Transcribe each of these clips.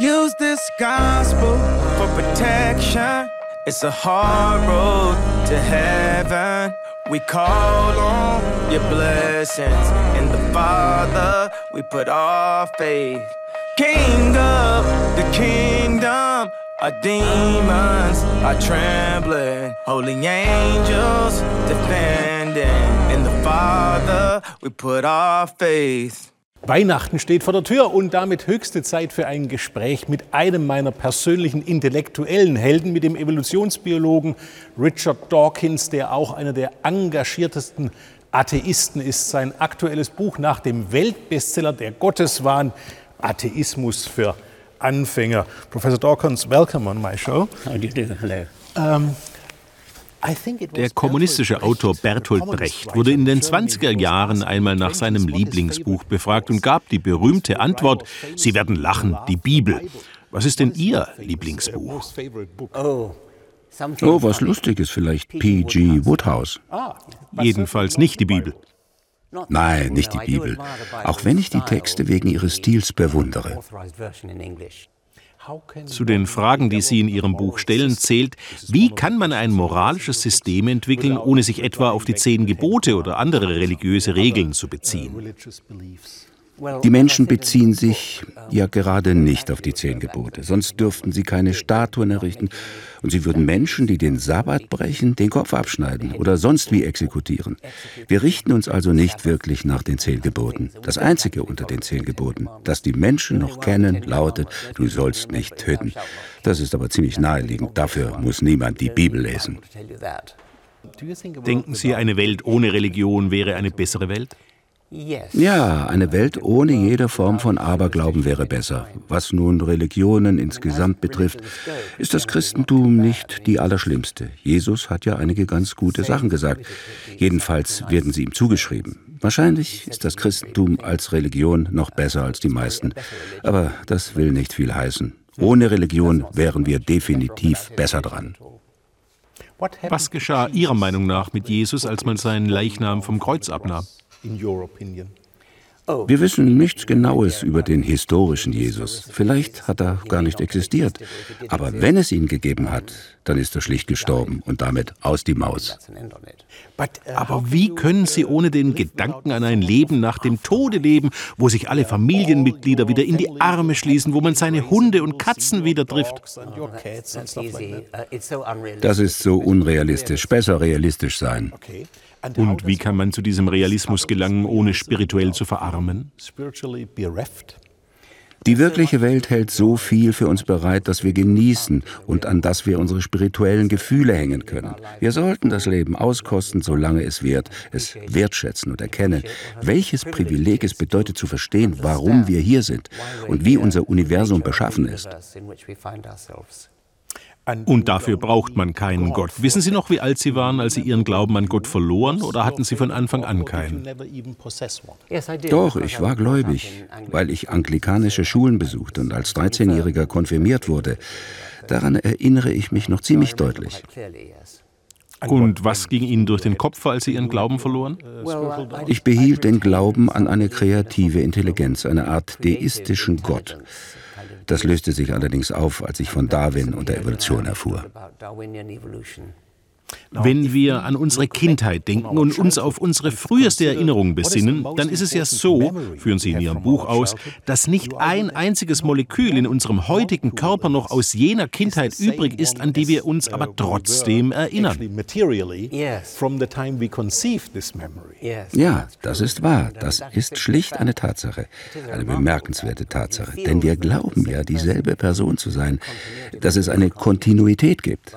Use this gospel for protection. It's a hard road to heaven. We call on your blessings. In the Father, we put our faith. King of the kingdom, our demons are trembling. Holy angels defending. In the Father, we put our faith. Weihnachten steht vor der Tür und damit höchste Zeit für ein Gespräch mit einem meiner persönlichen intellektuellen Helden, mit dem Evolutionsbiologen Richard Dawkins, der auch einer der engagiertesten Atheisten ist. Sein aktuelles Buch nach dem Weltbestseller Der Gotteswahn, Atheismus für Anfänger. Professor Dawkins, welcome on my show. How do you do? Hello. Um, der kommunistische Autor Bertolt Brecht wurde in den 20er Jahren einmal nach seinem Lieblingsbuch befragt und gab die berühmte Antwort, Sie werden lachen, die Bibel. Was ist denn Ihr Lieblingsbuch? Oh, was Lustiges vielleicht. P.G. Woodhouse. Jedenfalls nicht die Bibel. Nein, nicht die Bibel. Auch wenn ich die Texte wegen ihres Stils bewundere. Zu den Fragen, die Sie in Ihrem Buch stellen, zählt, wie kann man ein moralisches System entwickeln, ohne sich etwa auf die zehn Gebote oder andere religiöse Regeln zu beziehen? Die Menschen beziehen sich ja gerade nicht auf die zehn Gebote, sonst dürften sie keine Statuen errichten und sie würden Menschen, die den Sabbat brechen, den Kopf abschneiden oder sonst wie exekutieren. Wir richten uns also nicht wirklich nach den zehn Geboten. Das einzige unter den zehn Geboten, das die Menschen noch kennen, lautet, du sollst nicht töten. Das ist aber ziemlich naheliegend, dafür muss niemand die Bibel lesen. Denken Sie, eine Welt ohne Religion wäre eine bessere Welt? Ja, eine Welt ohne jede Form von Aberglauben wäre besser. Was nun Religionen insgesamt betrifft, ist das Christentum nicht die allerschlimmste. Jesus hat ja einige ganz gute Sachen gesagt. Jedenfalls werden sie ihm zugeschrieben. Wahrscheinlich ist das Christentum als Religion noch besser als die meisten. Aber das will nicht viel heißen. Ohne Religion wären wir definitiv besser dran. Was geschah Ihrer Meinung nach mit Jesus, als man seinen Leichnam vom Kreuz abnahm? Wir wissen nichts Genaues über den historischen Jesus. Vielleicht hat er gar nicht existiert. Aber wenn es ihn gegeben hat, dann ist er schlicht gestorben und damit aus die Maus. Aber wie können Sie ohne den Gedanken an ein Leben nach dem Tode leben, wo sich alle Familienmitglieder wieder in die Arme schließen, wo man seine Hunde und Katzen wieder trifft? Das ist so unrealistisch. Besser realistisch sein. Und wie kann man zu diesem Realismus gelangen, ohne spirituell zu verarmen? Die wirkliche Welt hält so viel für uns bereit, dass wir genießen und an das wir unsere spirituellen Gefühle hängen können. Wir sollten das Leben auskosten, solange es währt, es wertschätzen und erkennen, welches Privileg es bedeutet zu verstehen, warum wir hier sind und wie unser Universum beschaffen ist. Und dafür braucht man keinen Gott. Wissen Sie noch, wie alt Sie waren, als Sie Ihren Glauben an Gott verloren, oder hatten Sie von Anfang an keinen? Doch, ich war gläubig, weil ich anglikanische Schulen besuchte und als 13-Jähriger konfirmiert wurde. Daran erinnere ich mich noch ziemlich deutlich. Und was ging Ihnen durch den Kopf, als Sie Ihren Glauben verloren? Ich behielt den Glauben an eine kreative Intelligenz, eine Art deistischen Gott. Das löste sich allerdings auf, als ich von Darwin und der Evolution erfuhr. Wenn wir an unsere Kindheit denken und uns auf unsere früheste Erinnerung besinnen, dann ist es ja so, führen Sie in Ihrem Buch aus, dass nicht ein einziges Molekül in unserem heutigen Körper noch aus jener Kindheit übrig ist, an die wir uns aber trotzdem erinnern. Ja, das ist wahr. Das ist schlicht eine Tatsache. Eine bemerkenswerte Tatsache. Denn wir glauben ja, dieselbe Person zu sein, dass es eine Kontinuität gibt.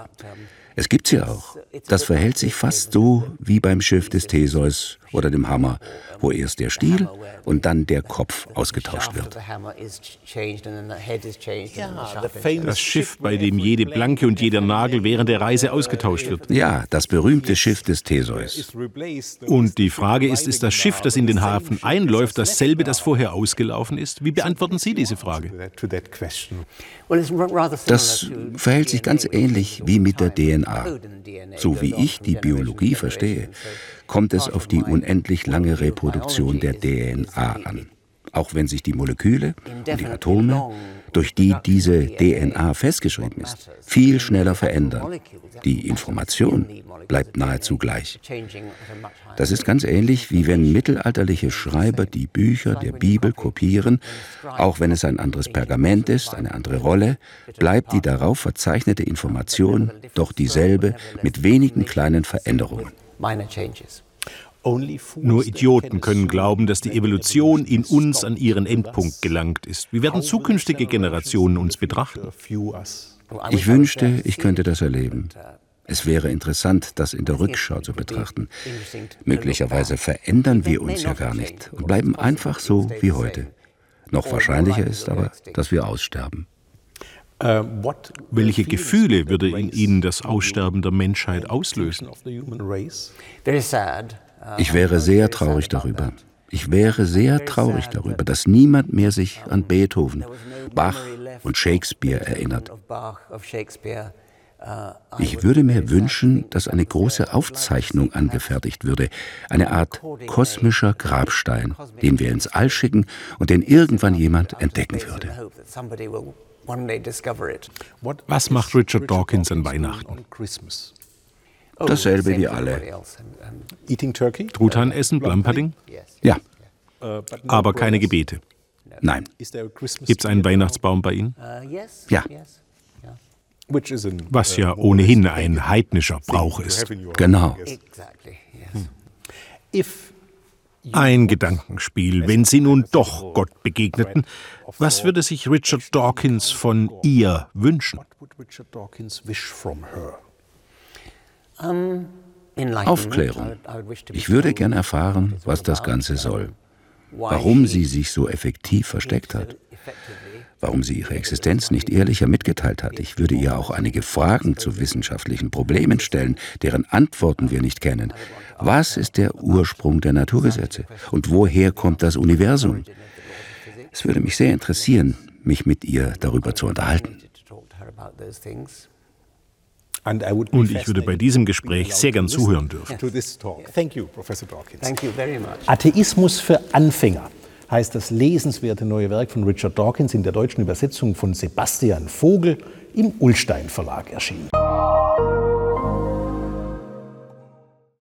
Es gibt sie auch. Das verhält sich fast so wie beim Schiff des Theseus oder dem Hammer, wo erst der Stiel und dann der Kopf ausgetauscht wird. Das Schiff, bei dem jede Planke und jeder Nagel während der Reise ausgetauscht wird. Ja, das berühmte Schiff des Theseus. Und die Frage ist, ist das Schiff, das in den Hafen einläuft, dasselbe, das vorher ausgelaufen ist? Wie beantworten Sie diese Frage? Das verhält sich ganz ähnlich wie mit der DNA. So wie ich die Biologie verstehe, kommt es auf die unendlich lange Reproduktion der DNA an. Auch wenn sich die Moleküle und die Atome durch die diese DNA festgeschrieben ist, viel schneller verändern. Die Information bleibt nahezu gleich. Das ist ganz ähnlich, wie wenn mittelalterliche Schreiber die Bücher der Bibel kopieren. Auch wenn es ein anderes Pergament ist, eine andere Rolle, bleibt die darauf verzeichnete Information doch dieselbe mit wenigen kleinen Veränderungen. Nur Idioten können glauben, dass die Evolution in uns an ihren Endpunkt gelangt ist. Wie werden zukünftige Generationen uns betrachten? Ich wünschte, ich könnte das erleben. Es wäre interessant, das in der Rückschau zu betrachten. Möglicherweise verändern wir uns ja gar nicht und bleiben einfach so wie heute. Noch wahrscheinlicher ist aber, dass wir aussterben. Welche Gefühle würde in Ihnen das Aussterben der Menschheit auslösen? Ich wäre sehr traurig darüber. Ich wäre sehr traurig darüber, dass niemand mehr sich an Beethoven, Bach und Shakespeare erinnert. Ich würde mir wünschen, dass eine große Aufzeichnung angefertigt würde, eine Art kosmischer Grabstein, den wir ins All schicken und den irgendwann jemand entdecken würde. Was macht Richard Dawkins an Weihnachten? Dasselbe wie alle. Truthahn essen, Blampadding? Ja. Aber keine Gebete. Nein. Gibt es einen Weihnachtsbaum bei Ihnen? Ja. Was ja ohnehin ein heidnischer Brauch ist. Genau. Ein Gedankenspiel, wenn Sie nun doch Gott begegneten, was würde sich Richard Dawkins von ihr wünschen? Aufklärung. Ich würde gern erfahren, was das Ganze soll. Warum sie sich so effektiv versteckt hat. Warum sie ihre Existenz nicht ehrlicher mitgeteilt hat. Ich würde ihr auch einige Fragen zu wissenschaftlichen Problemen stellen, deren Antworten wir nicht kennen. Was ist der Ursprung der Naturgesetze? Und woher kommt das Universum? Es würde mich sehr interessieren, mich mit ihr darüber zu unterhalten. Und ich würde bei diesem Gespräch sehr gern zuhören dürfen. Atheismus für Anfänger heißt das lesenswerte neue Werk von Richard Dawkins in der deutschen Übersetzung von Sebastian Vogel im Ullstein Verlag erschienen.